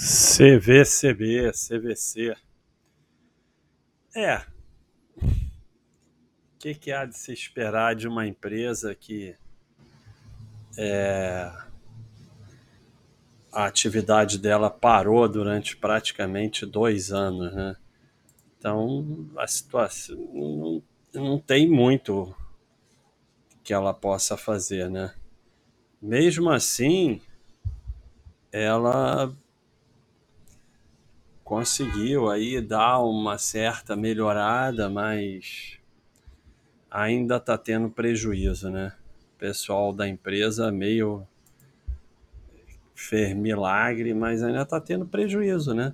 CVCB, CVC. É, o que, que há de se esperar de uma empresa que é, a atividade dela parou durante praticamente dois anos, né? Então, a situação não, não tem muito que ela possa fazer, né? Mesmo assim, ela conseguiu aí dar uma certa melhorada, mas ainda está tendo prejuízo, né? O pessoal da empresa meio fez milagre, mas ainda está tendo prejuízo, né?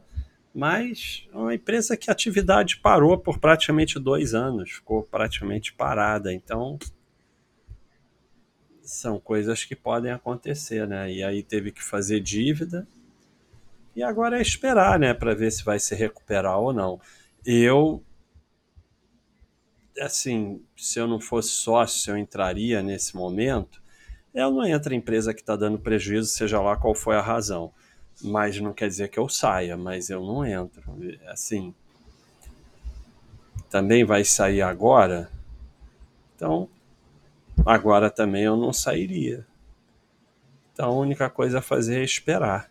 Mas é uma empresa que a atividade parou por praticamente dois anos, ficou praticamente parada. Então, são coisas que podem acontecer, né? E aí teve que fazer dívida e agora é esperar, né, para ver se vai se recuperar ou não. Eu, assim, se eu não fosse sócio, eu entraria nesse momento. Eu não entro em empresa que está dando prejuízo, seja lá qual foi a razão. Mas não quer dizer que eu saia, mas eu não entro. Assim, também vai sair agora. Então, agora também eu não sairia. Então a única coisa a fazer é esperar.